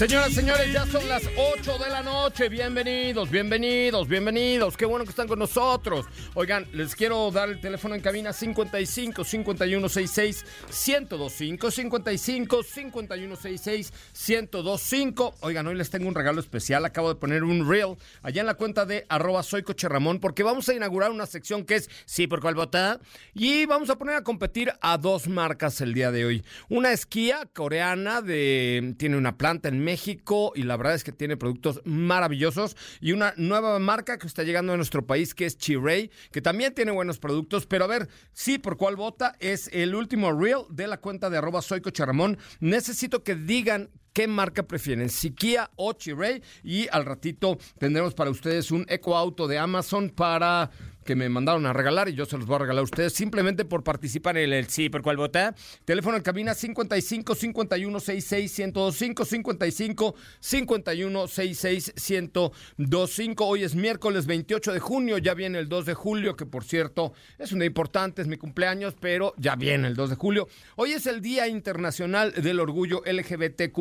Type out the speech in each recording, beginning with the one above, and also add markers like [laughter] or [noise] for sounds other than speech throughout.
Señoras, señores, ya son las 8 de la noche. Bienvenidos, bienvenidos, bienvenidos. Qué bueno que están con nosotros. Oigan, les quiero dar el teléfono en cabina 55 51 66 1025 55 51 66 1025. Oigan, hoy les tengo un regalo especial. Acabo de poner un reel allá en la cuenta de arroba soy porque vamos a inaugurar una sección que es Sí, por cuál vota. Y vamos a poner a competir a dos marcas el día de hoy. Una esquía coreana de tiene una planta en México y la verdad es que tiene productos maravillosos. Y una nueva marca que está llegando a nuestro país que es Chiray, que también tiene buenos productos, pero a ver, sí, por cuál vota es el último reel de la cuenta de arroba soy. Necesito que digan qué marca prefieren, si Kia o Chiray. Y al ratito tendremos para ustedes un eco auto de Amazon para que me mandaron a regalar y yo se los voy a regalar a ustedes simplemente por participar en el, sí, por cuál vota. Teléfono en cabina 55 51 66 1025 55 51 66 1025. Hoy es miércoles 28 de junio, ya viene el 2 de julio, que por cierto es un día importante, es mi cumpleaños, pero ya viene el 2 de julio. Hoy es el Día Internacional del Orgullo LGBTQ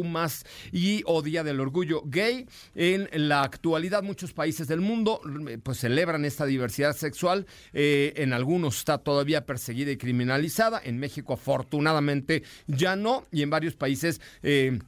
y o Día del Orgullo Gay. En la actualidad muchos países del mundo pues celebran esta diversidad sexual. Eh, en algunos está todavía perseguida y criminalizada. En México afortunadamente ya no. Y en varios países... Eh,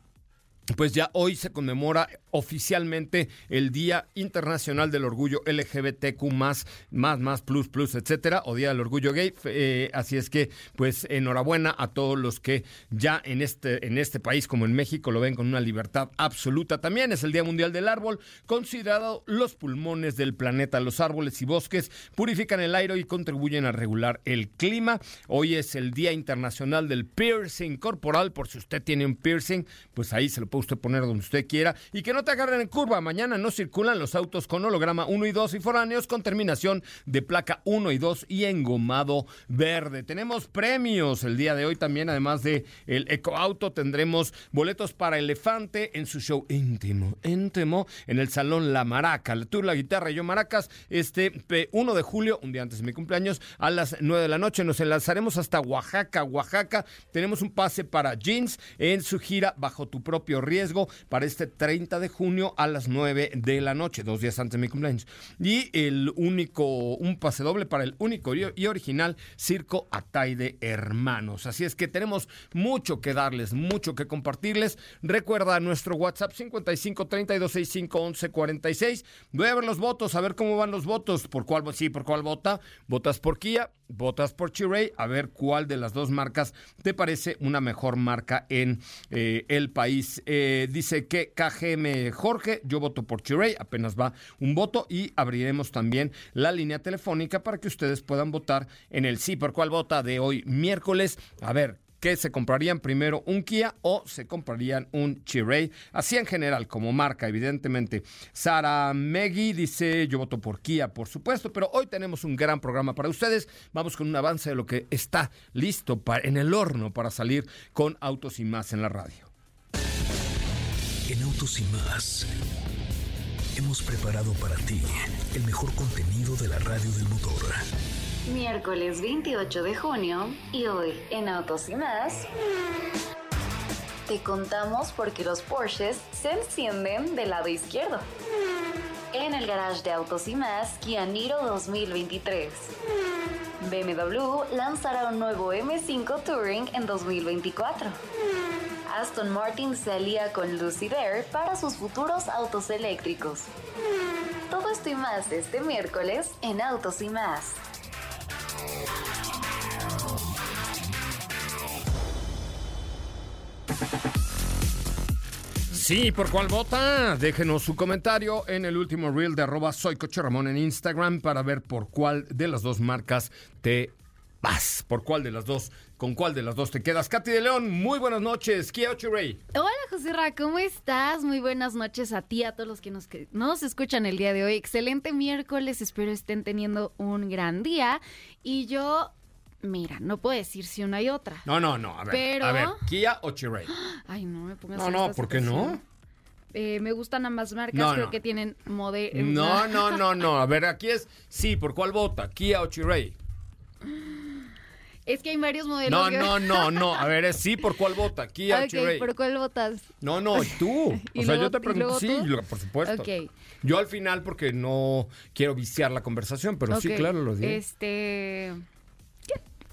pues ya hoy se conmemora oficialmente el Día Internacional del Orgullo LGBTQ más, más, más, plus, plus, etcétera, o Día del Orgullo Gay. Eh, así es que, pues, enhorabuena a todos los que ya en este, en este país, como en México, lo ven con una libertad absoluta. También es el Día Mundial del Árbol, considerado los pulmones del planeta. Los árboles y bosques purifican el aire y contribuyen a regular el clima. Hoy es el Día Internacional del Piercing Corporal, por si usted tiene un piercing, pues ahí se lo puede usted poner donde usted quiera y que no te agarren en curva. Mañana no circulan los autos con holograma 1 y 2 y foráneos con terminación de placa 1 y 2 y engomado verde. Tenemos premios el día de hoy también, además de el ecoauto, tendremos boletos para Elefante en su show íntimo, íntimo, en el Salón La Maraca. Tú la guitarra y yo maracas, este 1 de julio, un día antes de mi cumpleaños, a las 9 de la noche. Nos enlazaremos hasta Oaxaca, Oaxaca. Tenemos un pase para Jeans en su gira Bajo tu propio riesgo para este 30 de junio a las 9 de la noche, dos días antes de mi cumpleaños. Y el único, un pase doble para el único y original Circo Ataide Hermanos. Así es que tenemos mucho que darles, mucho que compartirles. Recuerda nuestro WhatsApp 55 32 65 11 46. Voy a ver los votos, a ver cómo van los votos. ¿Por cuál, sí, por cuál vota? ¿Votas por Kia? ¿Votas por Chiray? A ver cuál de las dos marcas te parece una mejor marca en eh, el país. Eh, dice que KGM Jorge, yo voto por Chiray, apenas va un voto y abriremos también la línea telefónica para que ustedes puedan votar en el sí por cuál vota de hoy miércoles. A ver, ¿qué se comprarían primero un Kia o se comprarían un Chiray. Así en general, como marca, evidentemente. Sara Meggy dice, yo voto por Kia, por supuesto, pero hoy tenemos un gran programa para ustedes. Vamos con un avance de lo que está listo para, en el horno para salir con Autos y más en la radio. En Autos y más hemos preparado para ti el mejor contenido de la radio del motor. Miércoles 28 de junio y hoy en Autos y más. te contamos por qué los Porsches se encienden del lado izquierdo. En el garage de Autos y Más, Kia Niro 2023. BMW lanzará un nuevo M5 Touring en 2024. Aston Martin se alía con Lucid Air para sus futuros autos eléctricos. Todo esto y más este miércoles en Autos y Más. Sí, ¿por cuál vota? Déjenos su comentario en el último reel de arroba soy Coche Ramón en Instagram para ver por cuál de las dos marcas te vas. ¿Por cuál de las dos? ¿Con cuál de las dos te quedas? Katy de León, muy buenas noches. Kia Ray. Hola, José Ra, ¿cómo estás? Muy buenas noches a ti, a todos los que nos escuchan el día de hoy. Excelente miércoles, espero estén teniendo un gran día. Y yo Mira, no puedo decir si una y otra. No, no, no. A ver, Pero- a ver ¿Kia o Chiray? [gasps] Ay, no me pongas No, en no, ¿por qué no? Eh, me gustan ambas marcas, No, creo no. que tienen modelo. No, no, no, [laughs] no. A ver, aquí es sí, ¿por cuál vota? ¿Kia o Chiray? Es que hay varios modelos. No, que- no, [laughs] no, no. A ver, es sí, ¿por cuál vota? ¿Kia o Ok, Chiray? ¿por cuál votas? No, no, tú. [laughs] ¿Y O sea, luego- yo te pregunto, sí, tú? por supuesto. Ok. Yo al final, porque no quiero viciar la conversación, pero sí, claro, lo dije. Este.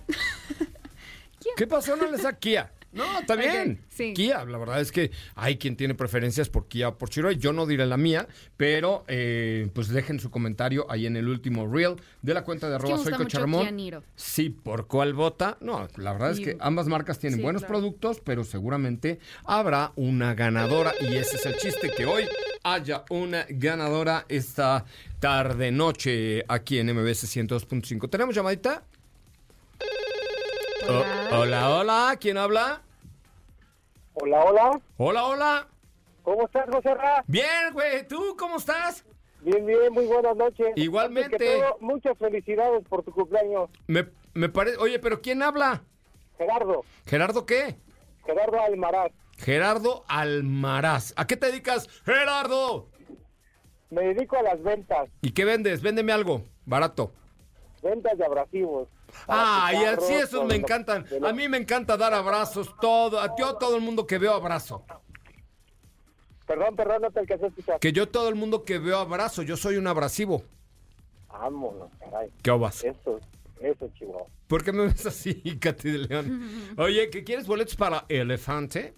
[laughs] ¿Qué pasó? No les da Kia. No, está bien. sí. Kia, la verdad es que hay quien tiene preferencias por Kia o por Chiroy. Yo no diré la mía, pero eh, pues dejen su comentario ahí en el último reel de la cuenta de que arroba soy Niro. Sí, ¿por cuál vota? No, la verdad es que ambas marcas tienen Sí, buenos claro. productos, pero seguramente habrá una ganadora y ese es el chiste, que hoy haya una ganadora esta tarde noche aquí en MBS 102.5. ¿Tenemos llamadita? Hola. hola, hola, ¿quién habla? Hola, hola. Hola, hola. ¿Cómo estás, José Ra? Bien, güey, ¿tú cómo estás? Bien, bien, muy buenas noches. Igualmente. Todo, muchas felicidades por tu cumpleaños, Me, me parece, oye, pero ¿quién habla? Gerardo. ¿Gerardo qué? Gerardo Almaraz. Gerardo Almaraz. ¿A qué te dedicas, Gerardo? Me dedico a las ventas, ¿Y qué vendes? Véndeme algo, barato. ventas de abrasivos. Ah, y así esos me encantan. A mí me encanta dar abrazos, todo. A yo todo el mundo que veo abrazo. Perdón, perdón, no te alcancé a escuchar. Que yo todo el mundo que veo abrazo. Yo soy un abrasivo. Vámonos, caray. ¿Qué obas? Eso, eso, Chihuahua. ¿Por qué me ves así, [laughs] Katy de León? [laughs] Oye, ¿que quieres boletos para Elefante?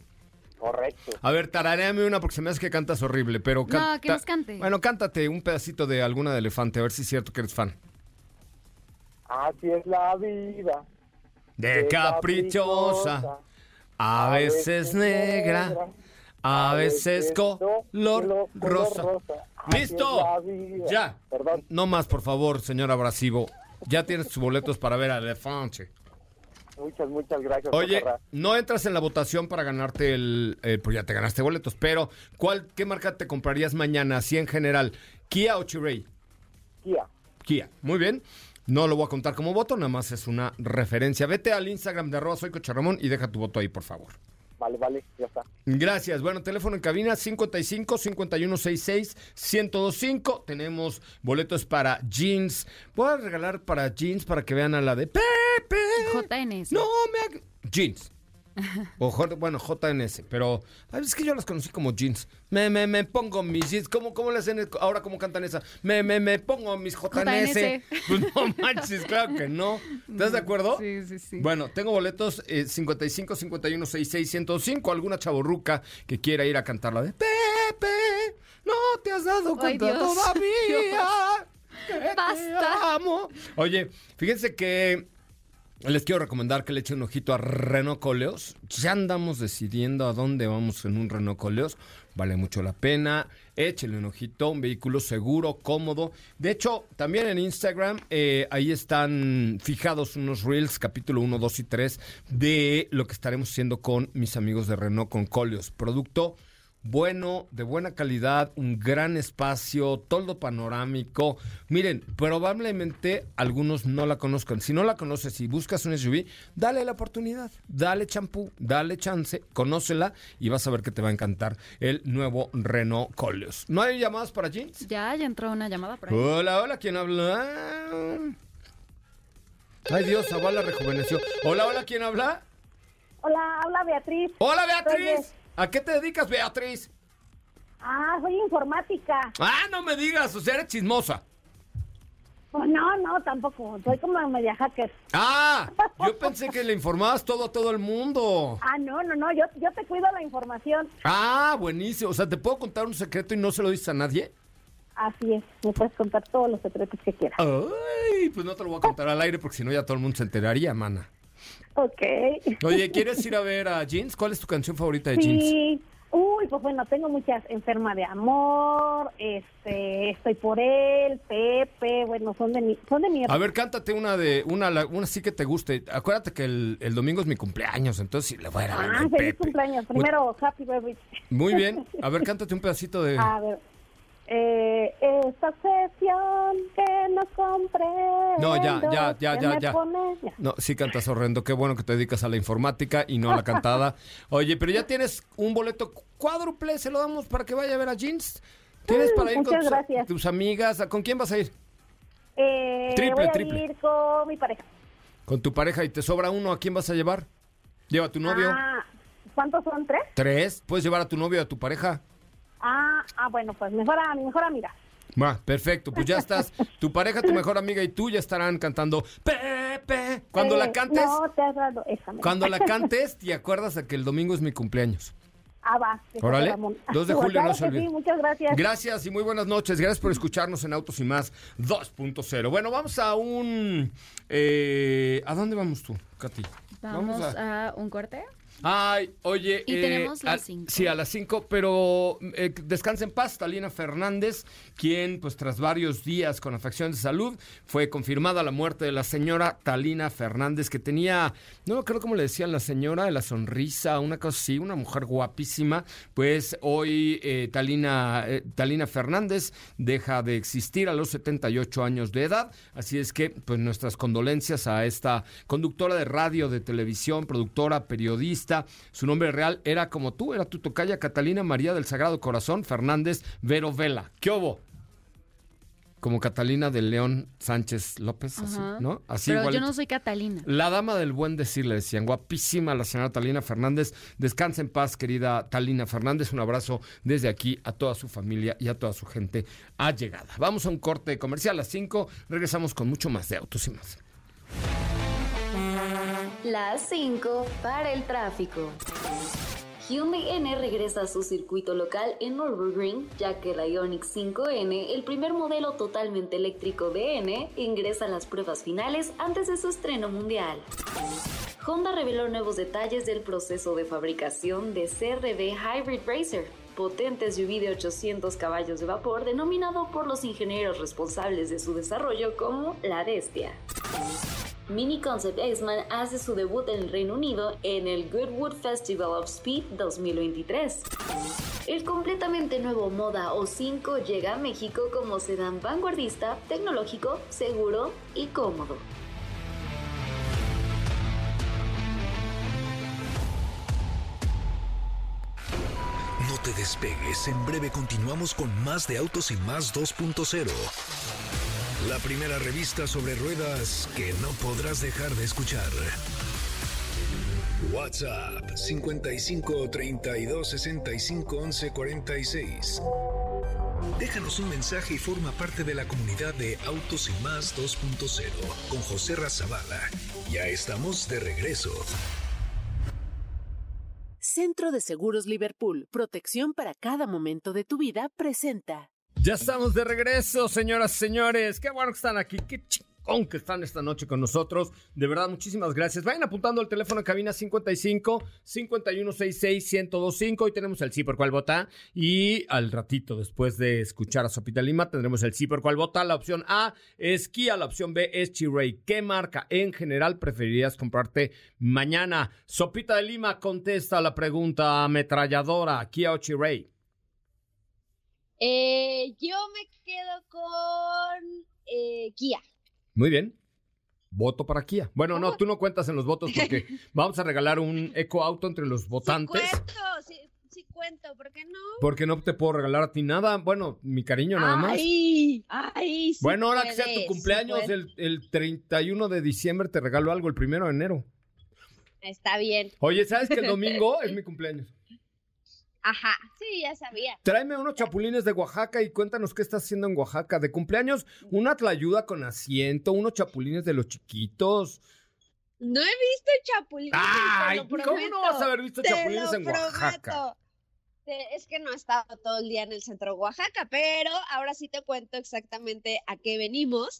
Correcto. A ver, tararéame una porque se me hace que cantas horrible, pero No, canta- que nos cante. Bueno, cántate un pedacito de alguna de Elefante, a ver si es cierto que eres fan. Así es la vida. De caprichosa, a veces negra, a veces color rosa. ¡Listo! Ya. Perdón. No más, por favor, señor abrasivo. Ya tienes tus boletos para ver a Elefante. Muchas, muchas gracias. Oye, no entras en la votación para ganarte el... eh, pues ya te ganaste boletos, pero ¿cuál, ¿qué marca te comprarías mañana, así en general? ¿Kia o Chiray? Kia. Kia. Muy bien. No lo voy a contar como voto, nada más es una referencia. Vete al Instagram de arroba soy Coche Ramón y deja tu voto ahí, por favor. Vale, vale, ya está. Gracias. Bueno, teléfono en cabina 55 5166 1025. Tenemos boletos para jeans. Voy a regalar para jeans para que vean a la de Pepe. JNS. No me jeans. O J- bueno, JNS, pero ay, es que yo las conocí como jeans. Me, me, me pongo mis jeans. ¿Cómo, cómo le hacen ahora cómo cantan esa? Me, me, me pongo mis JNS. JNS. Pues no manches, claro que no. ¿Estás de acuerdo? Sí, sí, sí. Bueno, tengo boletos eh, 55 51 66 105. Alguna chaborruca que quiera ir a cantar la de Pepe. No te has dado Ay, cuenta Dios. todavía. [laughs] que te Basta. amo. Oye, fíjense que les quiero recomendar que le echen un ojito a Renault Coleos. Ya andamos decidiendo a dónde vamos en un Renault Coleos. Vale mucho la pena. Échenle un ojito, un vehículo seguro, cómodo. De hecho, también en Instagram, eh, ahí están fijados unos reels, capítulo 1, 2 y 3, de lo que estaremos haciendo con mis amigos de Renault con Coleos. Producto bueno, de buena calidad, un gran espacio, toldo panorámico. Miren, probablemente algunos no la conozcan. Si no la conoces y buscas un SUV, dale la oportunidad, dale champú, dale chance, conócela y vas a ver que te va a encantar el nuevo Renault Coleos. ¿No hay llamadas para jeans? Ya, ya entró una llamada por ahí. Hola, hola, ¿quién habla? Ay Dios, Zavala rejuveneció. Hola, hola, ¿quién habla? Hola, habla Beatriz. Hola, Beatriz. Reyes. ¿A qué te dedicas, Beatriz? Ah, soy informática. Ah, no me digas, o sea, eres chismosa. Pues no, no, tampoco. Soy como media hacker. Ah, [laughs] yo pensé que le informabas todo a todo el mundo. Ah, no, no, no. Yo, yo te cuido la información. Ah, buenísimo. O sea, ¿te puedo contar un secreto y no se lo dices a nadie? Así es. Me puedes contar todos los secretos que quieras. Ay, pues no te lo voy a contar al aire porque si no ya todo el mundo se enteraría, mana. Ok. Oye, ¿quieres ir a ver a Jeans? ¿Cuál es tu canción favorita de Jeans? Sí. Uy, pues bueno, tengo muchas. Enferma de amor, este, estoy por él, Pepe, bueno, son de mi, son de mi A ver, cántate una de una, una sí que te guste. Acuérdate que el, el domingo es mi cumpleaños, entonces sí le voy a ver Ah, feliz Pepe. cumpleaños. Primero, happy birthday. Muy bien. [laughs] A ver, cántate un pedacito de. A ver. Eh, esta obsesión que no comprendo. No, ya, ya, ya, ya, ya. No, sí cantas horrendo. Qué bueno que te dedicas a la informática y no a la cantada. [laughs] Oye, pero ya tienes un boleto cuádruple, se lo damos para que vaya a ver a Jeans. ¿Tienes Mm, para ir con tus, gracias. tus amigas? ¿Con quién vas a ir? Eh, Triple, voy a triple. ir con mi pareja. Con tu pareja y te sobra uno, ¿a quién vas a llevar? Lleva a tu novio. Ah, ¿Cuántos son? ¿Tres? Tres. ¿Puedes llevar a tu novio o a tu pareja? Ah, ah, bueno, pues mejor a mi mejor amiga. Va, perfecto. Pues ya [laughs] estás. Tu pareja, tu mejor amiga y tú ya estarán cantando Pepe. Cuando Eh, la cantes, No, te has dado esa. cuando la [laughs] cantes, te acuerdas de que el domingo es mi cumpleaños. Ah, va. de Órale. José Ramón. 2 de Claro julio, no se olvide. Sí, muchas gracias. Gracias y muy buenas noches. Gracias por escucharnos en Autos y Más 2.0. Bueno, vamos a un... eh, ¿A dónde vamos tú, Katy? Vamos a un corte. Ay, oye. Y tenemos las a- cinco. Sí, a las 5, pero eh, descansa en paz, Talina Fernández, quien, pues tras varios días con afección de salud, fue confirmada la muerte de la señora Talina Fernández, que tenía, no me acuerdo cómo le decían la señora, de la sonrisa, una cosa así, una mujer guapísima. Pues hoy eh, Talina, eh, Talina Fernández deja de existir a los 78 años de edad, así es que, pues nuestras condolencias a esta conductora de radio, de televisión, productora, periodista. Su nombre real era como tú, era tu tocaya Catalina María del Sagrado Corazón Fernández Vero Vela. ¿Qué hubo? Como Catalina de León Sánchez López, así. ¿no? Así Pero yo no soy Catalina. La dama del buen decir, le decían. Guapísima la señora Talina Fernández. Descansa en paz, querida Talina Fernández. Un abrazo desde aquí a toda su familia y a toda su gente allegada. Vamos a un corte comercial a las 5. Regresamos con mucho más de Autos y más. Las 5 para el tráfico. Hyundai N regresa a su circuito local en Nürburgring, ya que la Ioniq 5N, el primer modelo totalmente eléctrico de N, ingresa a las pruebas finales antes de su estreno mundial. Honda reveló nuevos detalles del proceso de fabricación de CRV Hybrid Racer, potente SUV de 800 caballos de vapor denominado por los ingenieros responsables de su desarrollo como la Bestia. Mini Concept X-Man hace su debut en el Reino Unido en el Goodwood Festival of Speed 2023. El completamente nuevo Moda O5 llega a México como sedán vanguardista, tecnológico, seguro y cómodo. No te despegues, en breve continuamos con más de Autos y Más 2.0. La primera revista sobre ruedas que no podrás dejar de escuchar. WhatsApp 55 32 65 11 46. Déjanos un mensaje y forma parte de la comunidad de Autos y Más 2.0 con José Razabala. Ya estamos de regreso. Centro de Seguros Liverpool, protección para cada momento de tu vida, presenta. Ya estamos de regreso, señoras y señores. Qué bueno que están aquí. Qué chingón que están esta noche con nosotros. De verdad, muchísimas gracias. Vayan apuntando el teléfono en cabina 55 5166 1025. Hoy tenemos el sí por cual vota. Y al ratito, después de escuchar a Sopita Lima, tendremos el sí por cual vota. La opción A es Kia, la opción B es Chiray. ¿Qué marca en general preferirías comprarte mañana? Sopita de Lima contesta la pregunta ametralladora. Kia o Chiray. Eh, yo me quedo con eh, Kia. Muy bien. Voto para Kia. Bueno, no, tú no cuentas en los votos porque [laughs] vamos a regalar un eco auto entre los votantes. Sí cuento, sí, sí cuento, ¿por qué no? Porque no te puedo regalar a ti nada. Bueno, mi cariño nada más. Ay, ay, sí bueno, ahora que sea tu cumpleaños, el, el 31 de diciembre, te regalo algo el primero de enero. Está bien. Oye, ¿sabes que el [laughs] domingo es mi cumpleaños? Ajá, sí, ya sabía. Tráeme unos chapulines de Oaxaca y cuéntanos qué estás haciendo en Oaxaca. De cumpleaños, una tlayuda con asiento, unos chapulines de los chiquitos. No he visto chapulines. Ay, te lo ¿cómo no vas a haber visto te chapulines en Oaxaca? prometo. Es que no he estado todo el día en el centro de Oaxaca, pero ahora sí te cuento exactamente a qué venimos.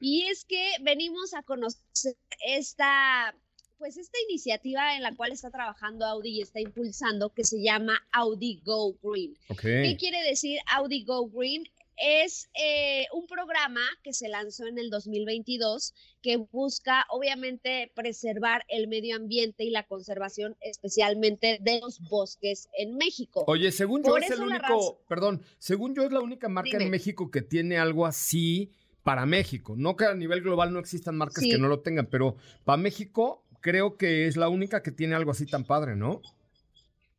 Y es que venimos a conocer esta, pues esta iniciativa en la cual está trabajando Audi y está impulsando, que se llama Audi Go Green. ¿Qué quiere decir Audi Go Green? Es eh, un programa que se lanzó en el 2022 que busca obviamente preservar el medio ambiente y la conservación especialmente de los bosques en México. Oye, según yo es el único, perdón, según yo es la única marca en. México que tiene algo así para México. No que a nivel global no existan marcas Sí. que no lo tengan, pero para México creo que es la única que tiene algo así tan padre, ¿no?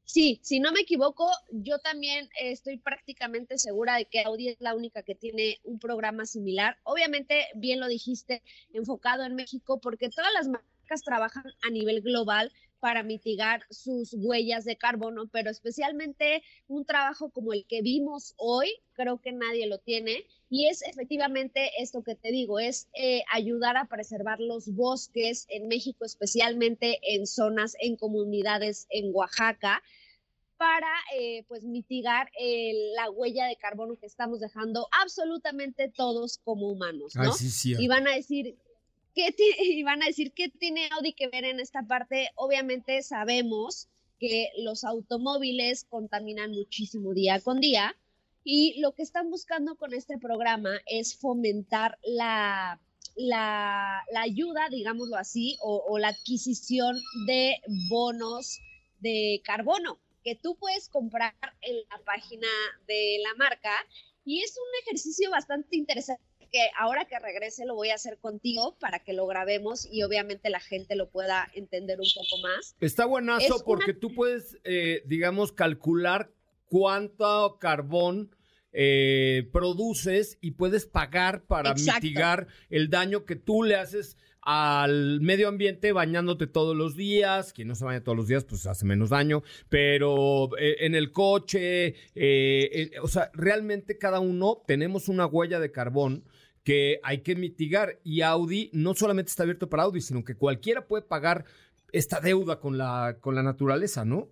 Sí, si no me equivoco, yo también estoy prácticamente segura de que Audi es la única que tiene un programa similar. Obviamente, bien lo dijiste, enfocado en México, porque todas las marcas trabajan a nivel global para mitigar sus huellas de carbono, pero especialmente un trabajo como el que vimos hoy, creo que nadie lo tiene. Y es efectivamente esto que te digo, es eh, ayudar a preservar los bosques en México, especialmente en zonas, en comunidades en Oaxaca, para eh, pues mitigar eh, la huella de carbono que estamos dejando absolutamente todos como humanos, ¿no? Ay, sí, sí. y van a decir ¿qué ti- [laughs] y van a decir qué tiene Audi que ver en esta parte. Obviamente sabemos que los automóviles contaminan muchísimo día con día y lo que están buscando con este programa es fomentar la la, la ayuda, digámoslo así, o, o la adquisición de bonos de carbono que tú puedes comprar en la página de la marca y es un ejercicio bastante interesante que ahora que regrese lo voy a hacer contigo para que lo grabemos y obviamente la gente lo pueda entender un poco más. Está buenazo Es una- porque tú puedes, eh, digamos, calcular cuánto carbón eh, produces y puedes pagar para Exacto. mitigar el daño que tú le haces al medio ambiente bañándote todos los días. Quien no se baña todos los días, pues hace menos daño. Pero eh, en el coche, eh, eh, o sea, realmente cada uno tenemos una huella de carbón que hay que mitigar. Y Audi no solamente está abierto para Audi, sino que cualquiera puede pagar esta deuda con la, con la naturaleza, ¿no?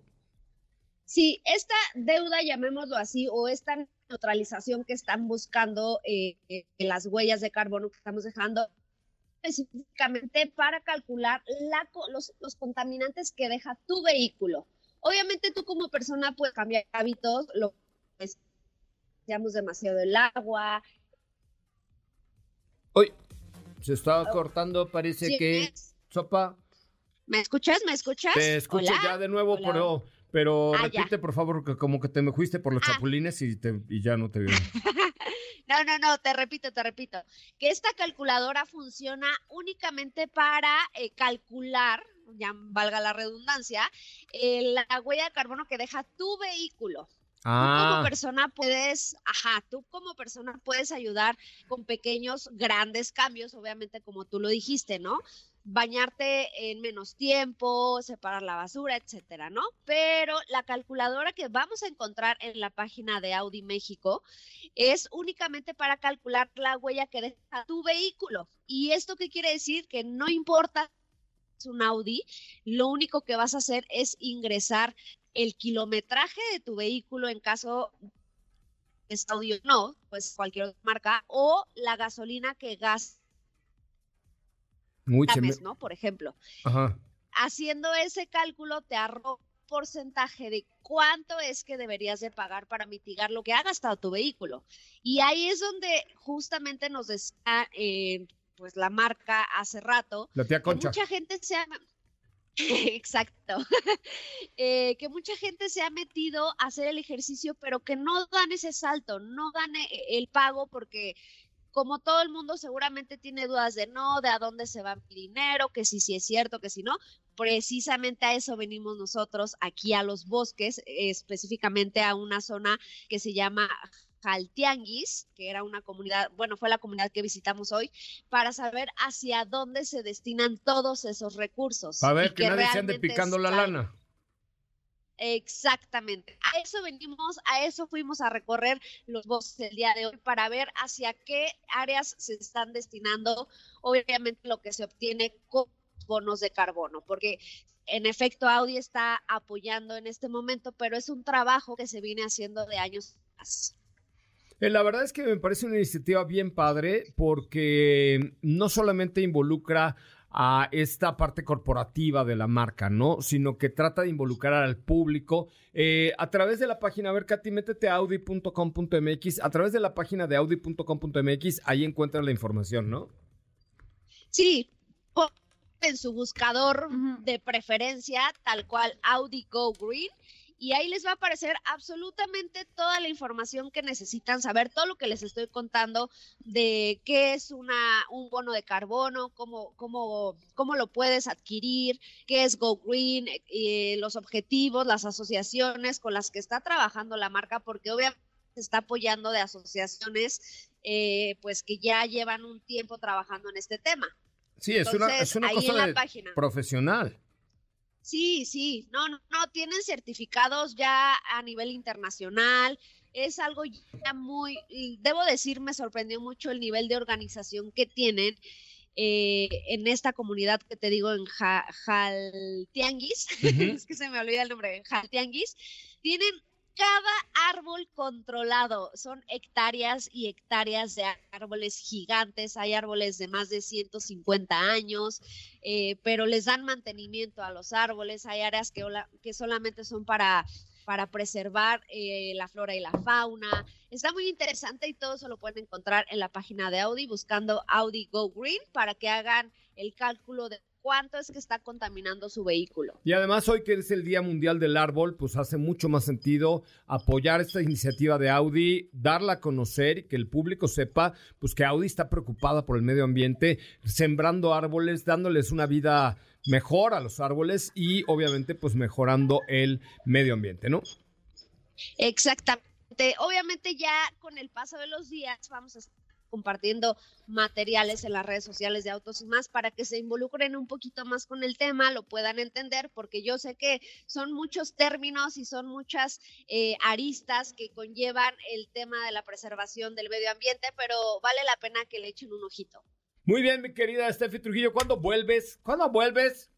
Sí, esta deuda, llamémoslo así, o esta neutralización que están buscando eh, eh, las huellas de carbono que estamos dejando, específicamente para calcular la los, los contaminantes que deja tu vehículo. Obviamente tú como persona puedes cambiar hábitos, lo pues, demasiado el agua. Hoy se está cortando, parece Sí, que... es- Sopa, ¿Me escuchas? ¿Me escuchas? te escucho Hola. ya de nuevo, Hola. pero, pero Ah, ya. repite por favor, que como que te me fuiste por los Ah. chapulines y, te, y ya no te veo. [laughs] No, no, no, te repito, te repito, que esta calculadora funciona únicamente para eh, calcular, ya valga la redundancia, eh, la huella de carbono que deja tu vehículo. Tú como Ah, persona puedes, ajá, tú como persona puedes ayudar con pequeños, grandes cambios, obviamente como tú lo dijiste, ¿no? Bañarte en menos tiempo, separar la basura, etcétera, ¿no? Pero la calculadora que vamos a encontrar en la página de Audi México es únicamente para calcular la huella que deja tu vehículo. ¿Y esto qué quiere decir? Que no importa si es un Audi, lo único que vas a hacer es ingresar el kilometraje de tu vehículo en caso es Audi o no, pues cualquier otra marca, o la gasolina que gasta me- mes, ¿no? Por ejemplo. Ajá. Haciendo ese cálculo te arroja un porcentaje de cuánto es que deberías de pagar para mitigar lo que ha gastado tu vehículo. Y ahí es donde justamente nos decía eh, pues la marca hace rato La tía que Concha. mucha gente se ha [laughs] exacto [laughs] Eh, que mucha gente se ha metido a hacer el ejercicio pero que no dan ese salto no dan el pago porque como todo el mundo seguramente tiene dudas de no, de a dónde se va mi dinero, que si sí es cierto, que si no, precisamente a eso venimos nosotros aquí a los bosques, específicamente a una zona que se llama Jaltianguis, que era una comunidad, bueno, fue la comunidad que visitamos hoy, para saber hacia dónde se destinan todos esos recursos. Para ver que, nadie se ande picando la lana. Exactamente. A eso venimos, a eso fuimos a recorrer los bosques el día de hoy para ver hacia qué áreas se están destinando, obviamente lo que se obtiene con bonos de carbono, porque en efecto Audi está apoyando en este momento, pero es un trabajo que se viene haciendo de años atrás. Eh, la verdad es que me parece una iniciativa bien padre porque no solamente involucra a esta parte corporativa de la marca, ¿no? Sino que trata de involucrar al público eh, a través de la página, a ver, Katy, métete a audi.com.mx, a través de la página de audi.com.mx, ahí encuentras la información, ¿no? Sí, en su buscador de preferencia, tal cual Audi Go Green, y ahí les va a aparecer absolutamente toda la información que necesitan saber, todo lo que les estoy contando de qué es una, un bono de carbono, cómo, cómo, cómo lo puedes adquirir, qué es Go Green, eh, los objetivos, las asociaciones con las que está trabajando la marca, porque obviamente se está apoyando de asociaciones eh, pues que ya llevan un tiempo trabajando en este tema. Sí, es una, es una cosa profesional. Sí, sí, no, no, no, tienen certificados ya a nivel internacional, es algo ya muy, debo decir, me sorprendió mucho el nivel de organización que tienen eh, en esta comunidad que te digo en Jaltianguis, [laughs] es que se me olvida el nombre, Jaltianguis, tienen cada árbol controlado. Son hectáreas y hectáreas de árboles gigantes. Hay árboles de más de 150 años, eh, pero les dan mantenimiento a los árboles. Hay áreas que, que solamente son para para preservar eh, la flora y la fauna. Está muy interesante y todo eso lo pueden encontrar en la página de Audi buscando Audi Go Green para que hagan el cálculo de cuánto es que está contaminando su vehículo. Y además hoy que es el Día Mundial del Árbol, pues hace mucho más sentido apoyar esta iniciativa de Audi, darla a conocer y que el público sepa pues que Audi está preocupada por el medio ambiente, sembrando árboles, dándoles una vida mejor a los árboles y obviamente pues mejorando el medio ambiente, ¿no? Exactamente. Obviamente ya con el paso de los días vamos a compartiendo materiales en las redes sociales de Autos y más para que se involucren un poquito más con el tema, lo puedan entender, porque yo sé que son muchos términos y son muchas eh, aristas que conllevan el tema de la preservación del medio ambiente, pero vale la pena que le echen un ojito. Muy bien, mi querida Steffi Trujillo, ¿cuándo vuelves? ¿Cuándo vuelves?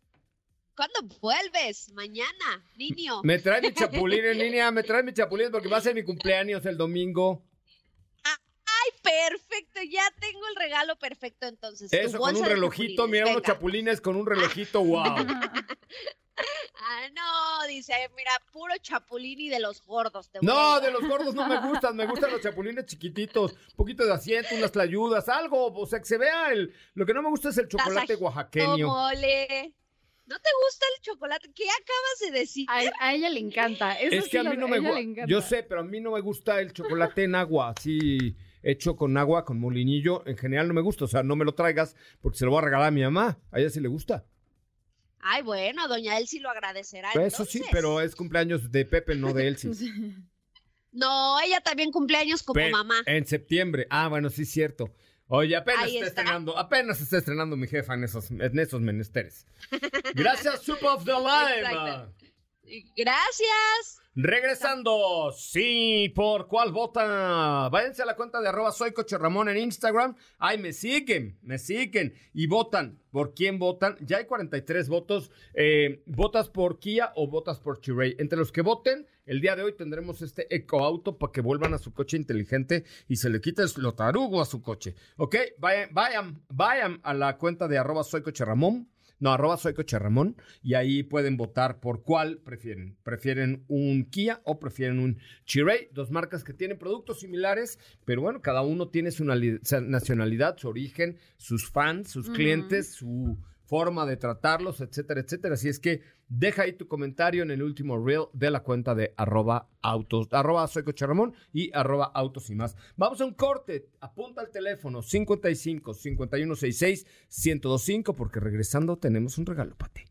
¿Cuándo vuelves? Mañana, niño. Me trae mi chapulín en línea, me trae mi chapulín porque va a ser mi cumpleaños el domingo perfecto, ya tengo el regalo perfecto entonces. Eso, con un relojito, mira unos chapulines con un relojito, [laughs] wow. Ah, no, dice, mira, puro chapulín de los gordos. no, de los gordos no me gustan, me gustan los [laughs] chapulines chiquititos, un poquito de asiento, unas tlayudas, algo, o sea, que se vea el... Lo que no me gusta es el chocolate oaxaqueño. Mole. ¿No te gusta el chocolate? ¿Qué acabas de decir? A, ella le encanta. es que a mí no me gusta. Yo sé, pero a mí no me gusta el chocolate en agua, así hecho con agua, con molinillo. En general no me gusta, o sea, no me lo traigas porque se lo voy a regalar a mi mamá. A ella sí le gusta. Ay, bueno, doña Elsie lo agradecerá. Eso sí, pero es cumpleaños de Pepe, no de Elsie. [laughs] no, ella también cumpleaños como mamá. En septiembre. Ah, bueno, sí, cierto. Oye, apenas está, estrenando, apenas está estrenando mi jefa en esos, en esos menesteres. [laughs] Gracias, Soup of the Live. Gracias. Regresando, sí, ¿por cuál vota? Váyanse a la cuenta de arroba soy Coche Ramón en Instagram. Ay, me siguen, me siguen y votan. ¿Por quién votan? Ya hay 43 votos. Eh, ¿Votas por Kia o votas por Chiray? Entre los que voten, el día de hoy tendremos este ecoauto para que vuelvan a su coche inteligente y se le quite lo tarugo a su coche. ¿Ok? Vayan, vayan, vayan a la cuenta de arroba Ramón no, arroba soy Coche Ramón, y ahí pueden votar por cuál prefieren. ¿Prefieren un Kia o prefieren un Chiray? Dos marcas que tienen productos similares, pero bueno, cada uno tiene su nacionalidad, su origen, sus fans, sus clientes, su forma de tratarlos, etcétera, etcétera. Así es que deja ahí tu comentario en el último reel de la cuenta de arroba autos, arroba soy Coche y arroba autos y más. Vamos a un corte, apunta al teléfono 55 5166 1025 porque regresando tenemos un regalo para ti.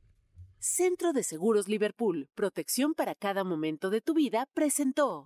Centro de Seguros Liverpool, protección para cada momento de tu vida, presentó.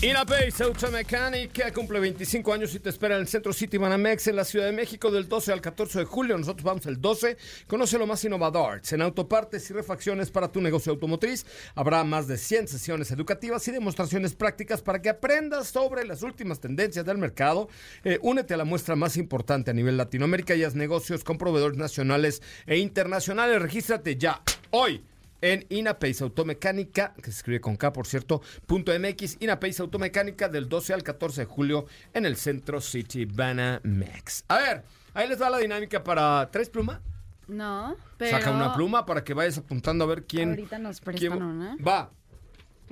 Inapace Automecánica cumple 25 años y te espera en el Centro City Banamex en la Ciudad de México del 12 al 14 de julio. Nosotros vamos el 12. Conoce lo más innovador en autopartes y refacciones para tu negocio automotriz. Habrá más de 100 sesiones educativas y demostraciones prácticas para que aprendas sobre las últimas tendencias del mercado. Eh, únete a la muestra más importante a nivel Latinoamérica y haz negocios con proveedores nacionales e internacionales. Regístrate ya, hoy en Inapace Automecánica, que se escribe con K, por cierto, punto MX, Inapace Automecánica del 12 al 14 de julio en el Centro City Banamex. A ver, ahí les va la dinámica para... ¿Tres pluma? No, pero... Saca una pluma para que vayas apuntando a ver quién... Ahorita nos prestan una. Va.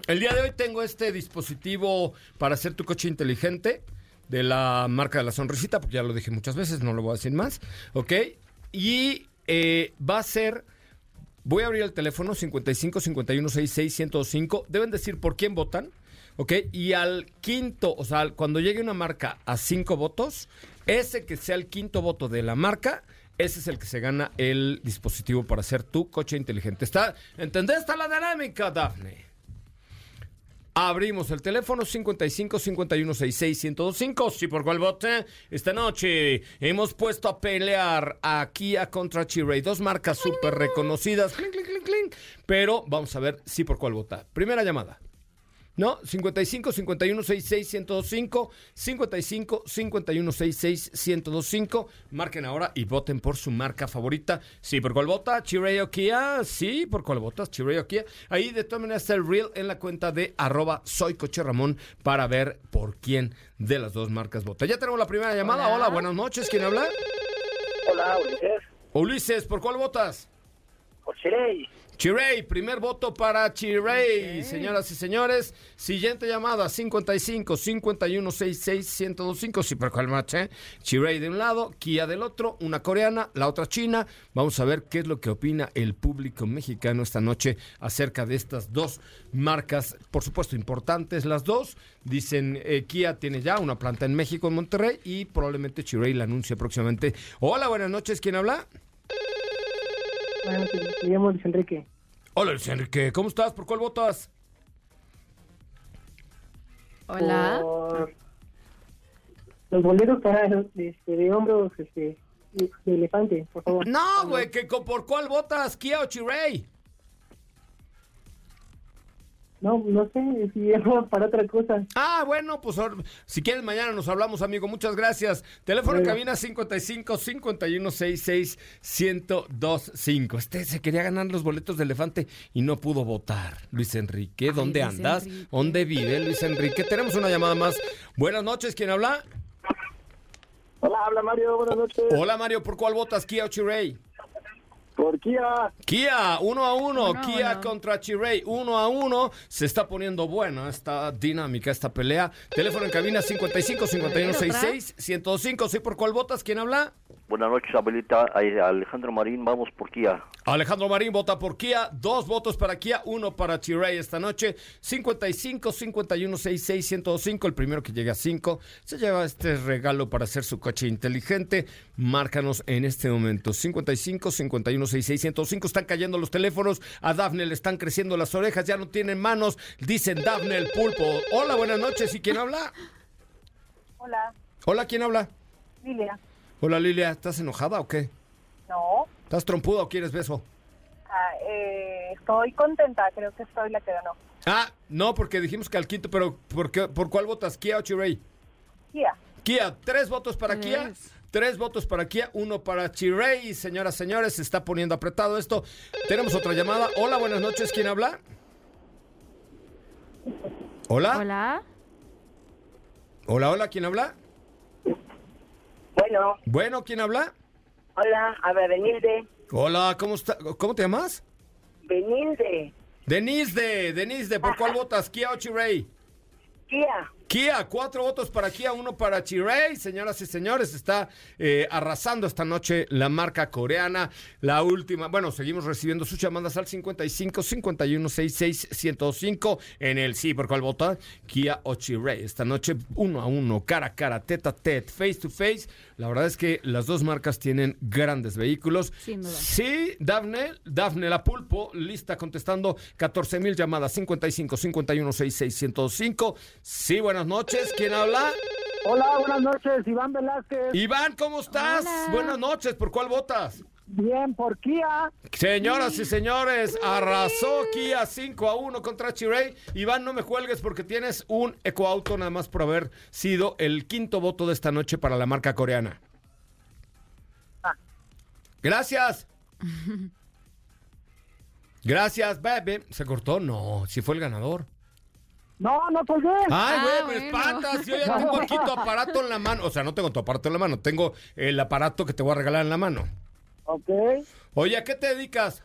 El día de hoy tengo este dispositivo para hacer tu coche inteligente de la marca de la sonrisita, porque ya lo dije muchas veces, no lo voy a decir más, ¿ok? Y eh, va a ser Voy a abrir el teléfono 55 51 66 105. Deben decir por quién votan. ¿Ok? Y al quinto, o sea, cuando llegue una marca a cinco votos, ese que sea el quinto voto de la marca, ese es el que se gana el dispositivo para hacer tu coche inteligente. ¿Está, ¿Entendés? Está la dinámica, Daphne. Abrimos el teléfono 55 51 66 1025. Sí, por cuál vote. Esta noche hemos puesto a pelear a Kia contra Chiray. Dos marcas súper reconocidas. Clink, clink, clink. Pero vamos a ver si por cuál vota. Primera llamada. ¿No? 55 51 66 1025 55 51 66 1025 Marquen ahora y voten por su marca favorita. Sí, ¿por cuál vota? Chirey o Kia. Sí, ¿por cuál votas? Chirey o Kia. Ahí de todas maneras está el reel en la cuenta de arroba soy coche Ramón para ver por quién de las dos marcas vota. Ya tenemos la primera llamada. Hola, buenas noches. ¿Quién habla? Hola, Ulises. Ulises, ¿por cuál votas? Por Chirey. Chirey, primer voto para Chirey. Señoras y señores, siguiente llamada, 55 51 66 1025. Sí, pero cuál match, eh? Chirey de un lado, Kia del otro, una coreana, la otra china. Vamos a ver qué es lo que opina el público mexicano esta noche acerca de estas dos marcas, por supuesto, importantes las dos. Dicen, eh, Kia tiene ya una planta en México, en Monterrey, y probablemente Chirey la anuncie próximamente. Hola, buenas noches, ¿quién habla? Me llamo Luis Enrique. Hola, Luis Enrique, ¿cómo estás? ¿Por cuál votas? Hola. Por los boleros para este, de hombros este, de elefante, por favor. No, güey, que ¿por cuál votas? ¿Kia o Chirey? No, no sé, si llamo [laughs] para otra cosa. Ah, bueno, pues si quieres mañana nos hablamos, amigo. Muchas gracias. Teléfono en Bueno. cabina 55 51 66 1025. Este se quería ganar los boletos de elefante y no pudo votar. Luis Enrique, ¿dónde Luis andas? Enrique. ¿Dónde vive Luis Enrique? Tenemos una llamada más. Buenas noches, ¿quién habla? Hola, habla Mario, buenas noches. Hola Mario, ¿por cuál votas? Kia o? Por Kia. Kia, uno a uno, Uno a Kia uno. contra Chirey, uno a uno. Se está poniendo buena esta dinámica, esta pelea. Teléfono en cabina 55 51 66 105. ¿Sí por cuál votas? ¿Quién habla? Buenas noches, Abelita. Ay, Alejandro Marín, vamos por Kia. Alejandro Marín vota por Kia, dos votos para Kia, uno para Chirey esta noche. 55 51 66 105. El primero que llegue a 5 se lleva este regalo para hacer su coche inteligente. Márcanos en este momento. 55 51 66 105. Están cayendo los teléfonos. A Dafne le están creciendo las orejas, ya no tienen manos. Dicen Dafne el pulpo. Hola, buenas noches. ¿Y quién habla? Hola, Hola, ¿quién habla? Lilia. Hola, Lilia. ¿Estás enojada o qué? No, ¿Estás trompuda o quieres beso? ah, eh, estoy contenta, creo que soy la que ganó. Ah, no, porque dijimos que al quinto, pero ¿por, qué- ¿por cuál votas? ¿Kia o Chirey? Kia. Kia, tres votos para Kia. Tres votos para Kia, uno para Chirey. Señoras, señores, se está poniendo apretado esto. Tenemos otra llamada. Hola, buenas noches. ¿Quién habla? Hola. Hola. Hola, hola. ¿Quién habla? Bueno, Bueno, ¿quién habla? hola, habla Benilde. Hola, ¿cómo está? ¿Cómo te llamas? Benilde. Denise de, Denise de, ¿por cuál votas? ¿Kia o Chiray? Kia. Kia, cuatro votos para Kia, uno para Chiray. Señoras y señores, está eh, arrasando esta noche la marca coreana. La última, bueno, seguimos recibiendo sus llamadas al 55 51 66 105 en el sí, ¿por cuál vota? Kia o Chiray. Esta noche, uno a uno, cara a cara, tete a tete, face to face. La verdad es que las dos marcas tienen grandes vehículos. Sin duda. Sí, Dafne, Dafne la Pulpo, lista contestando 14 mil llamadas, 55 51 66 105. Sí, buenas noches. ¿Quién habla? Hola, buenas noches, Iván Velázquez. Iván, ¿cómo estás? Hola. Buenas noches. ¿Por cuál votas? Bien, por Kia. Señoras y señores, arrasó Kia 5 a 1 contra Chiray. Iván, no me cuelgues porque tienes un ecoauto nada más por haber sido el quinto voto de esta noche para la marca coreana. Gracias. Gracias, baby. ¿Se cortó? No, si fue el ganador. No, no colgué. Ay, Ah, güey, me bueno. espantas. Yo ya [laughs] tengo aquí tu aparato en la mano. O sea, no tengo tu aparato en la mano. Tengo el aparato que te voy a regalar en la mano. Ok. Oye, ¿a qué te dedicas?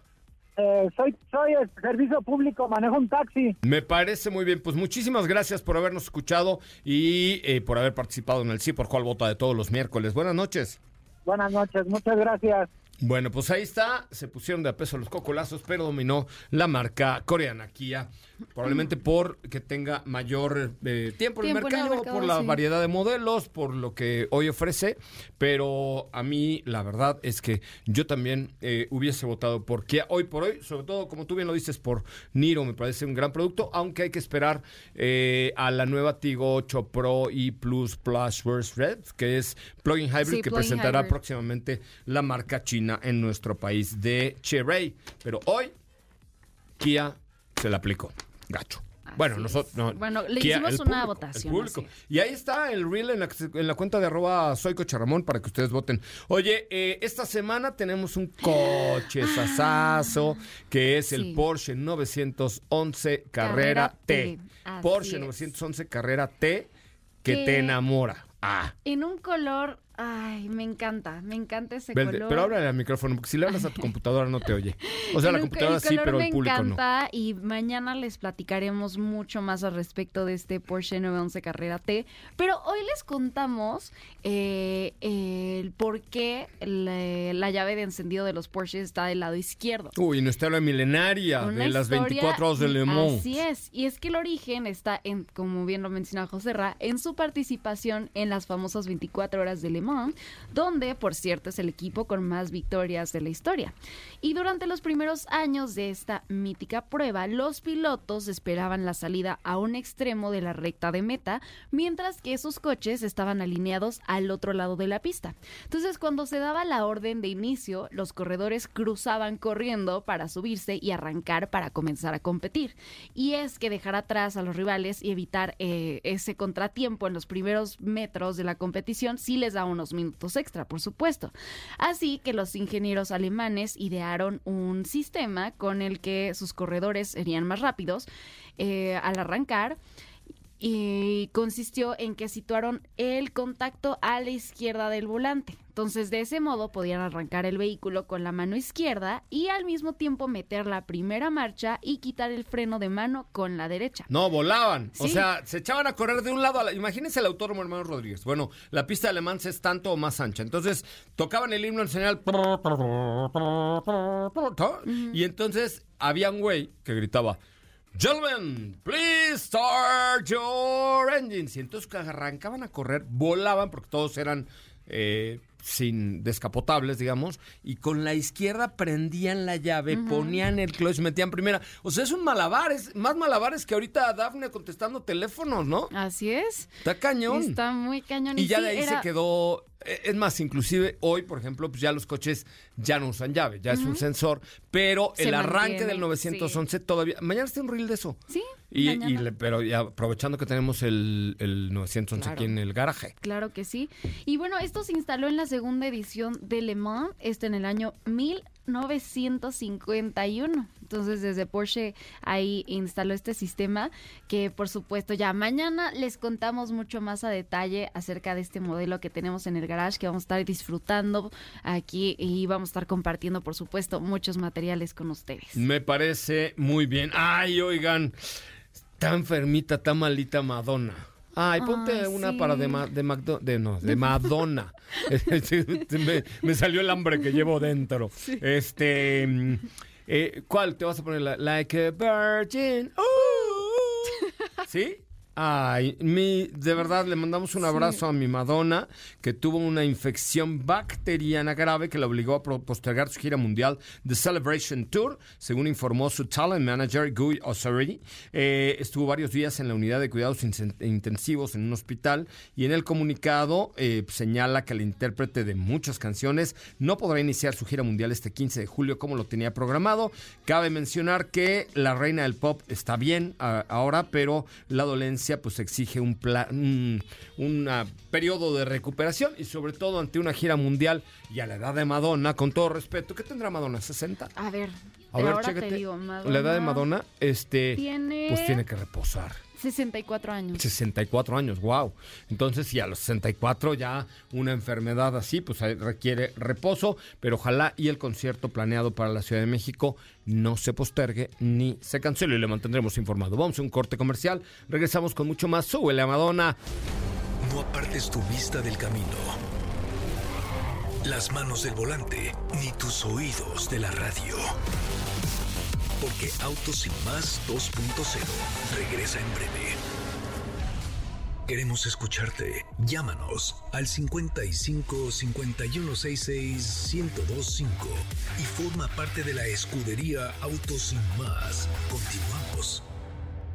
Eh, soy, soy el servicio público, manejo un taxi. Me parece muy bien. Pues muchísimas gracias por habernos escuchado y eh, por haber participado en el Sí por cuál vota de todos los miércoles. Buenas noches. Buenas noches, muchas gracias. Bueno, pues ahí está. Se pusieron de a peso los cocolazos, pero dominó la marca coreana Kia. Probablemente por que tenga mayor eh, tiempo, en el Tiempo en el mercado, por la sí. variedad de modelos, por lo que hoy ofrece. Pero a mí, la verdad es que yo también eh, hubiese votado por Kia hoy por hoy, sobre todo, como tú bien lo dices, por Niro. Me parece un gran producto, aunque hay que esperar eh, a la nueva Tigo 8 Pro y Plus Plus Verse Red, que es plug-in hybrid, Sí, que presentará hybrid. próximamente la marca china en nuestro país de Cheray. Pero hoy Kia se la aplicó. Gacho. Bueno, nosotros. no, Bueno, le hicimos una público, votación, público. Y ahí está el reel en la, en la cuenta de arroba soy Ramón para que ustedes voten. Oye, eh, esta semana tenemos un coche [gasps] sasazo que es el. Porsche 911 Carrera, Carrera T. Porsche es. 911 Carrera T que Que- te enamora. Ah. En un color, ay, me encanta, me encanta ese Velde, color. pero háblale al micrófono, porque si le hablas a tu [laughs] computadora no te oye. O sea, la computadora el sí, pero el me público no. encanta y mañana les platicaremos mucho más al respecto de este Porsche 911 Carrera T. Pero hoy les contamos eh, el por qué la, la llave de encendido de los Porsches está del lado izquierdo. Uy, nuestra historia milenaria Una de las historia- 24 horas de Le Mans. Así es, y es que el origen está en, como bien lo menciona José Ra, en su participación en las famosas 24 horas de Le Mans, donde, por cierto, es el equipo con más victorias de la historia. Y durante los primeros años de esta mítica prueba, los pilotos esperaban la salida a un extremo de la recta de meta, mientras que sus coches estaban alineados al otro lado de la pista. Entonces, cuando se daba la orden de inicio, los corredores cruzaban corriendo para subirse y arrancar para comenzar a competir. Y es que dejar atrás a los rivales y evitar eh, ese contratiempo en los primeros metros de la competición sí les da unos minutos extra, por supuesto. Así que los ingenieros alemanes idearon un sistema con el que sus corredores serían más rápidos eh, al arrancar y consistió en que situaron el contacto a la izquierda del volante. Entonces, de ese modo podían arrancar el vehículo con la mano izquierda y al mismo tiempo meter la primera marcha y quitar el freno de mano con la derecha. No, volaban. O sea, se echaban a correr de un lado a la... Imagínense el autódromo hermano Rodríguez. Bueno, la pista de Le Mans es tanto o más ancha. Entonces, tocaban el himno nacional. Y entonces había un güey que gritaba... Gentlemen, please start your engines. Y entonces arrancaban a correr, volaban porque todos eran eh, sin descapotables, digamos, y con la izquierda prendían la llave, ponían el clutch, metían primera. O sea, es un malabar, es más malabares que ahorita Dafne contestando teléfonos, ¿no? Así es. Está cañón. Está muy cañón. Y ya sí, de ahí se quedó. eh, Es más, inclusive hoy, por ejemplo, pues ya los coches ya no usan llave, ya es un sensor, pero Se el arranque mantiene, del 911 todavía. Mañana está un reel de eso. Sí, Y, y mañana. le- pero aprovechando que tenemos el, el 911 Claro. aquí en el garaje. Claro que sí. Y bueno, esto se instaló en la segunda edición de Le Mans, este en el año 1951. Entonces, desde Porsche ahí instaló este sistema que, por supuesto, ya mañana les contamos mucho más a detalle acerca de este modelo que tenemos en el garage, que vamos a estar disfrutando aquí y vamos a estar compartiendo, por supuesto, muchos materiales con ustedes. Me parece muy bien. Ay, oigan, tan enfermita, tan malita Madonna. Ay, ponte una sí. para de, ma- de, de no, de Madonna. [laughs] [laughs] me, me salió el hambre que llevo dentro. Este, mm, eh, ¿cuál te vas a poner? La- Like a virgin. Ooh. [laughs] ¿Sí? Ay, mi, de verdad le mandamos un abrazo a mi Madonna, que tuvo una infección bacteriana grave que la obligó a postergar su gira mundial The Celebration Tour, según informó su talent manager Guy Osari. Eh, estuvo varios días en la unidad de cuidados in- intensivos en un hospital y en el comunicado eh, señala que el intérprete de muchas canciones no podrá iniciar su gira mundial este 15 de julio como lo tenía programado. Cabe mencionar que la reina del pop está bien a- ahora, pero la dolencia pues exige un, pla- un una periodo de recuperación y sobre todo ante una gira mundial y a la edad de Madonna, con todo respeto, ¿qué tendrá Madonna? ¿60? A ver, A ver, ahora chécate. te digo, La edad de Madonna, este, tiene pues tiene que reposar. 64 años. 64 años, wow. Entonces, si a los 64 ya una enfermedad así, pues requiere reposo, pero ojalá y el concierto planeado para la Ciudad de México no se postergue ni se cancele y le mantendremos informado. Vamos a un corte comercial, regresamos con mucho más. Súbele a Madonna. No apartes tu vista del camino, las manos del volante, ni tus oídos de la radio. Porque Autos Más 2.0 regresa en breve. Queremos escucharte. Llámanos al 55 5166 1025 y forma parte de la escudería Autos Sin Más. Continuamos.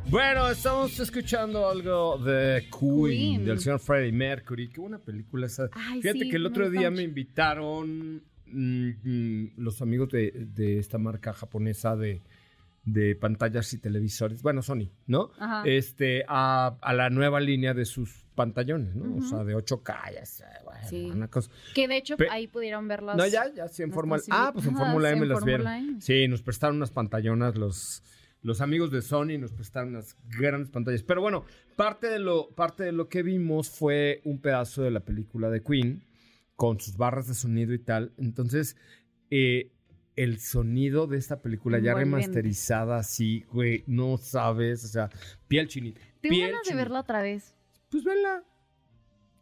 Bueno, estamos escuchando algo de Queen, Queen. del señor Freddie Mercury. Qué buena película esa. Ay, Fíjate sí, que el otro día me invitaron mm, mm, los amigos de, de esta marca japonesa de, de pantallas y televisores, bueno, Sony, ¿no? Ajá. Este, a, a la nueva línea de sus pantallones, ¿no? O sea, de 8K, ya sé, bueno, Sí. una cosa. Que de hecho Pe- ahí pudieron ver las. No, ya, ya, sí, en Fórmula Ah, pues en Fórmula sí, M en las vieron. M. Sí, nos prestaron unas pantallonas los, los amigos de Sony, nos prestaron unas grandes pantallas. Pero bueno, parte de, lo, parte de lo que vimos fue un pedazo de la película de Queen con sus barras de sonido y tal. Entonces, eh, el sonido de esta película ya remasterizada así, güey, no sabes, o sea, piel chinita. Tengo piel ganas de verla otra vez. Pues vela.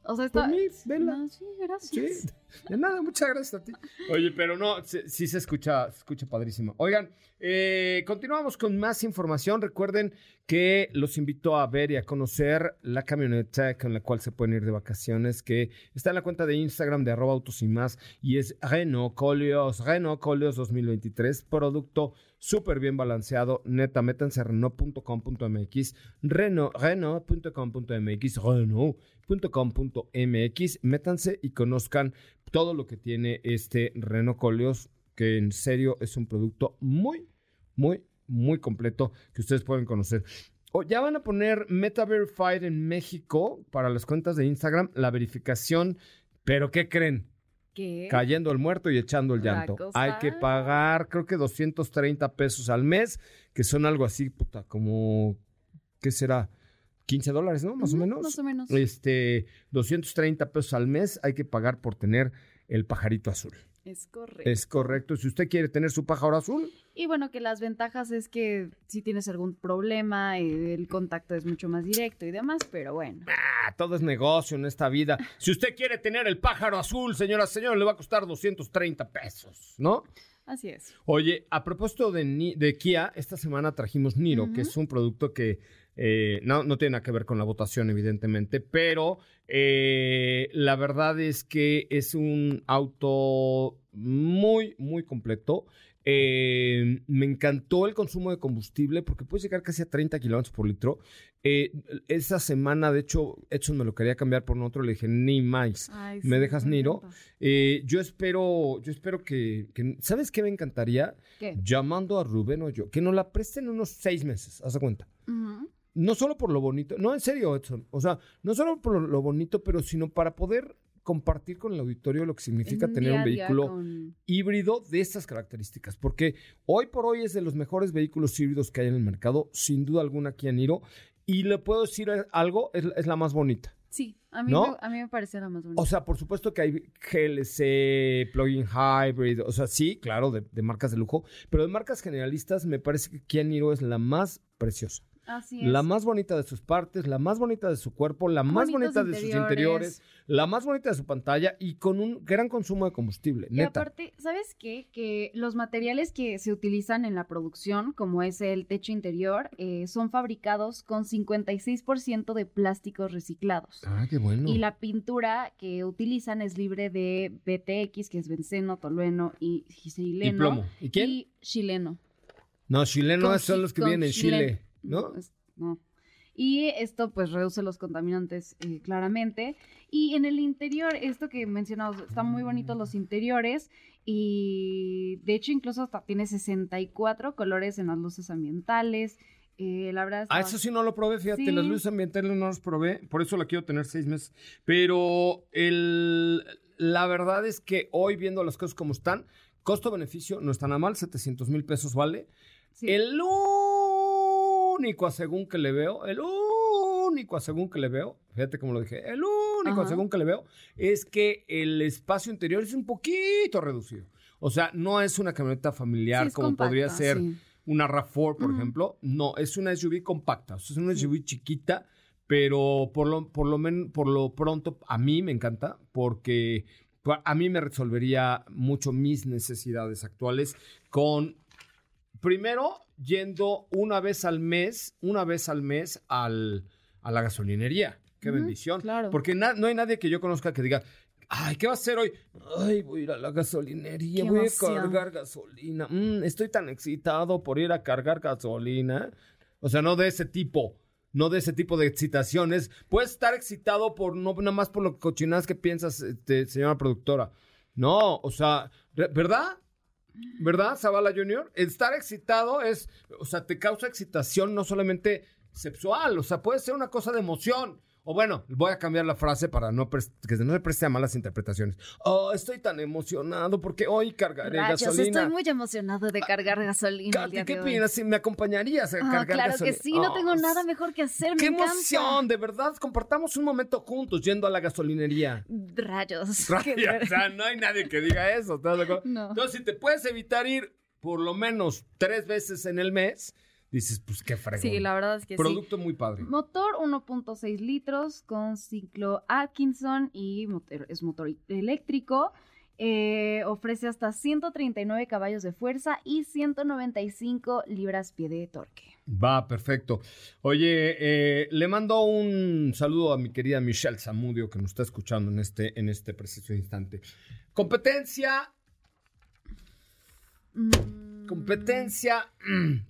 O sea, Por está. mí, vela. No, sí, gracias. Sí, de nada, muchas gracias a ti. Oye, pero no, sí, sí se escucha, se escucha padrísimo. Oigan, eh, continuamos con más información. Recuerden que los invito a ver y a conocer la camioneta con la cual se pueden ir de vacaciones, que está en la cuenta de Instagram de arroba autos y más, y es Renault Coleos, Renault Coleos 2023, producto súper bien balanceado. Neta, métanse a Renault.com.mx, Renault, Renault.com.mx, Renault.com.mx, métanse y conozcan todo lo que tiene este Renault Coleos, que en serio es un producto muy, muy, muy completo que ustedes pueden conocer. O ya van a poner Meta Verified en México para las cuentas de Instagram, la verificación, pero ¿qué creen? ¿Qué? Cayendo el muerto y echando el La llanto. Hay que pagar, creo que 230 pesos al mes, que son algo así, puta, como, ¿qué será? 15 dólares, ¿no? Más o menos. Más o menos. Este, 230 pesos al mes hay que pagar por tener el pajarito azul. Es correcto. Es correcto. Si usted quiere tener su pájaro azul, Y bueno, que las ventajas es que si tienes algún problema, eh, el contacto es mucho más directo y demás, pero bueno. ah, todo es negocio en esta vida. [laughs] Si usted quiere tener el pájaro azul, señora, señor, le va a costar 230 pesos, ¿no? Así es. Oye, a propósito de Kia, esta semana trajimos Niro, que es un producto que eh, no, no tiene nada que ver con la votación, evidentemente, pero eh, la verdad es que es un auto muy, muy completo. Eh, me encantó el consumo de combustible porque puedes llegar casi a 30 kilómetros por litro. Eh, esa semana, de hecho, Edson me lo quería cambiar por otro. Le dije, ni más. Ay, ¿Me sí, dejas me Niro? Eh, yo espero, yo espero que, que- ¿sabes qué me encantaría? ¿Qué? Llamando a Rubén o yo, que nos la presten unos seis meses, haz de cuenta. No solo por lo bonito, no en serio, Edson, o sea, no solo por lo bonito, pero sino para poder compartir con el auditorio lo que significa un tener un vehículo con- híbrido de estas características, porque hoy por hoy es de los mejores vehículos híbridos que hay en el mercado, sin duda alguna Kia Niro, y le puedo decir algo, es, es la más bonita. Sí, a mí, ¿No? me, a mí me pareció la más bonita. O sea, por supuesto que hay GLC, plug-in hybrid, o sea, sí, claro, de, de marcas de lujo, pero de marcas generalistas me parece que Kia Niro es la más preciosa. Así es. La más bonita de sus partes, la más bonita de su cuerpo, la más Bonitos bonita de sus interiores, la más bonita de su pantalla y con un gran consumo de combustible, Y neta. aparte, ¿sabes qué? Que los materiales que se utilizan en la producción, como es el techo interior, eh, son fabricados con 56% de plásticos reciclados. Ah, qué bueno. Y la pintura que utilizan es libre de BTX, que es benceno, tolueno y xileno. Y plomo. ¿Y quién? Y chileno. No, chilenos Con son los que viven en chileno. Chile, ¿no? es- no. Y esto pues reduce los contaminantes eh, claramente. Y en el interior, esto que mencionamos, están muy bonitos los interiores y de hecho incluso hasta tiene 64 colores en las luces ambientales. Eh, la verdad Ah, eso sí no lo probé, fíjate, Sí. las luces ambientales no las probé, por eso la quiero tener seis meses. Pero el, la verdad es que hoy viendo las cosas como están, costo-beneficio no está nada mal, 700 mil pesos vale. Sí. El único según que le veo, el único según que le veo, fíjate cómo lo dije, el único Ajá. según que le veo es que el espacio interior es un poquito reducido. O sea, no es una camioneta familiar Sí, como podría ser sí. una RAV4, por ejemplo. No, es una SUV compacta, o sea, es una SUV chiquita, pero por lo, por lo men- por lo pronto a mí me encanta porque pa- a mí me resolvería mucho mis necesidades actuales con primero yendo una vez al mes, una vez al mes al, a la gasolinería. Qué bendición. claro. Porque no hay nadie que yo conozca que diga, ay, ¿qué va a hacer hoy? Ay, voy a ir a la gasolinería, Qué voy a cargar gasolina. Mm, estoy tan excitado por ir a cargar gasolina. O sea, no de ese tipo. No de ese tipo de excitaciones. Puedes estar excitado por no nada más por lo cochinadas que piensas, este, señora productora. No, o sea, ¿verdad? ¿Verdad, Zavala Junior? Estar excitado es, o sea, te causa excitación no solamente sexual, o sea, puede ser una cosa de emoción. O bueno, voy a cambiar la frase para no que no se preste a malas interpretaciones. Oh, estoy tan emocionado porque hoy cargaré Rayos, gasolina. estoy muy emocionado de cargar gasolina el día Katy, ¿qué de opinas? Si me acompañarías a Ah, cargar claro gasolina. que sí, no Oh, tengo nada mejor que hacer, ¡Qué me encanta. emoción! De verdad, compartamos un momento juntos yendo a la gasolinería. Rayos. Rayos, o sea, no hay nadie que diga eso. ¿estás de acuerdo? No. Entonces, si te puedes evitar ir por lo menos tres veces en el mes, dices, pues qué fregón. Sí, la verdad es que sí. Producto muy padre. Motor 1.6 litros con ciclo Atkinson y motor, es motor eléctrico. Eh, ofrece hasta 139 caballos de fuerza y 195 libras-pie de torque. Va, perfecto. Oye, eh, le mando un saludo a mi querida Michelle Zamudio que nos está escuchando en este, en este preciso instante. Competencia, competencia,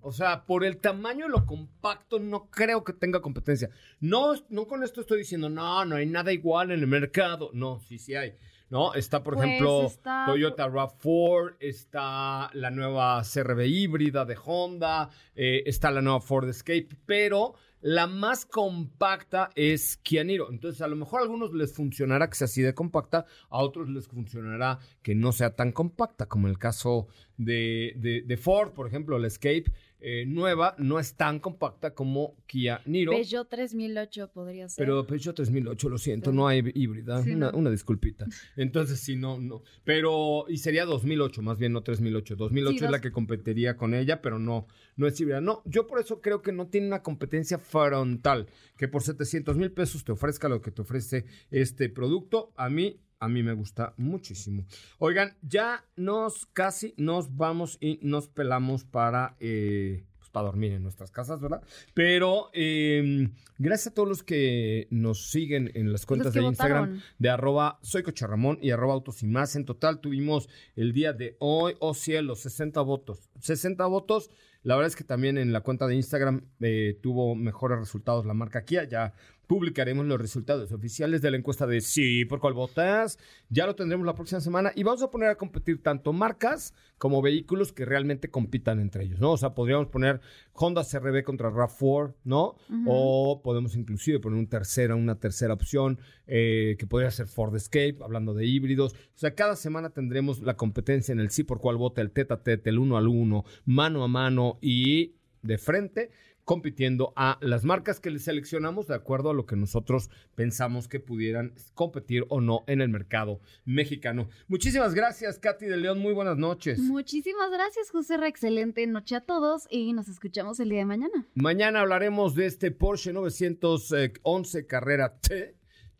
o sea, por el tamaño y lo compacto, no creo que tenga competencia. No, no con esto estoy diciendo, no, no hay nada igual en el mercado. No, sí, sí hay. ¿No? Está, por Pues ejemplo, está- Toyota RAV4, está la nueva CRV híbrida de Honda, eh, está la nueva Ford Escape, pero la más compacta es Kia Niro. Entonces, a lo mejor a algunos les funcionará que sea así de compacta, a otros les funcionará que no sea tan compacta, como el caso de, de- de Ford, por ejemplo, la Escape eh, nueva no es tan compacta como Kia Niro. Peugeot 3008 podría ser. Pero Peugeot 3008, lo siento, no hay híbrida. Sí, una, no. una disculpita. Entonces, sí, no, no. Pero, y sería 2008, más bien, no 3008. 2008 Sí, es la que competiría con ella, pero no, no es híbrida. No, yo por eso creo que no tiene una competencia frontal. Que por 700 mil pesos te ofrezca lo que te ofrece este producto. A mí, a mí me gusta muchísimo. Oigan, ya nos casi nos vamos y nos pelamos para... eh, pues, para dormir en nuestras casas, ¿verdad? Pero eh, gracias a todos los que nos siguen en las cuentas de Instagram votaron. de arroba soy Ramón y arroba autos y más. En total tuvimos el día de hoy, oh cielo, 60 votos. 60 votos. La verdad es que también en la cuenta de Instagram eh, tuvo mejores resultados la marca Kia. Ya publicaremos los resultados oficiales de la encuesta de sí, por cuál votas. Ya lo tendremos la próxima semana y vamos a poner a competir tanto marcas como vehículos que realmente compitan entre ellos, ¿no? O sea, podríamos poner Honda CRV contra RAV4, ¿no? O podemos inclusive poner un tercera, una tercera opción eh, que podría ser Ford Escape, hablando de híbridos. O sea, cada semana tendremos la competencia en el sí por cuál vota, el teta tete, el uno al uno, mano a mano y de frente compitiendo a las marcas que les seleccionamos de acuerdo a lo que nosotros pensamos que pudieran competir o no en el mercado mexicano. Muchísimas gracias, Katy de León. Muy buenas noches. Muchísimas gracias, José Ra. Excelente noche a todos y nos escuchamos el día de mañana. Mañana hablaremos de este Porsche 911 Carrera T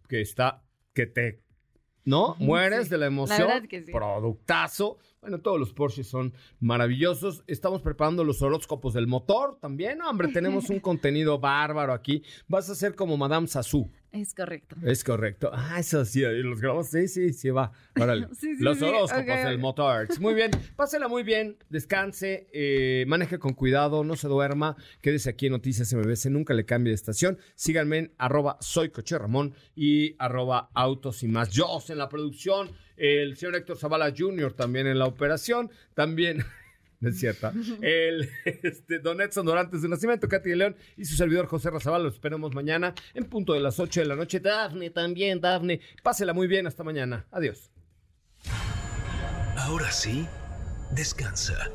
que está que te ¿no? Mueres Sí, de la la emoción. verdad que sí. Productazo. Bueno, todos los Porsches son maravillosos. Estamos preparando los horóscopos del motor también. No, hombre, tenemos un [laughs] contenido bárbaro aquí. Vas a ser como Madame Sassou. Es correcto. Es correcto. Ah, eso sí, los grabamos. Sí, sí, sí, va. Órale. [laughs] Sí, sí, los sí. horóscopos del motor. Muy bien. [laughs] Pásela muy bien. Descanse. eh, maneje con cuidado. No se duerma. Quédese aquí en Noticias MBC. Nunca le cambie de estación. Síganme en arroba soy Coche Ramón y arroba autos y más. Yo en la producción. El señor Héctor Zavala Jr. también en la operación. También. No es cierto. [laughs] El este, Don Edson Dorantes de Nacimiento, Katy de León y su servidor José Razabal. Los esperamos mañana en punto de las 8 de la noche. Dafne también, Dafne. Pásela muy bien. Hasta mañana. Adiós. Ahora sí, descansa.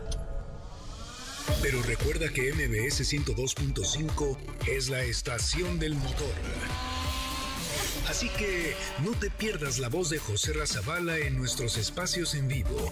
Pero recuerda que MBS 102.5 es la estación del motor. Así que no te pierdas la voz de José Razabala en nuestros espacios en vivo.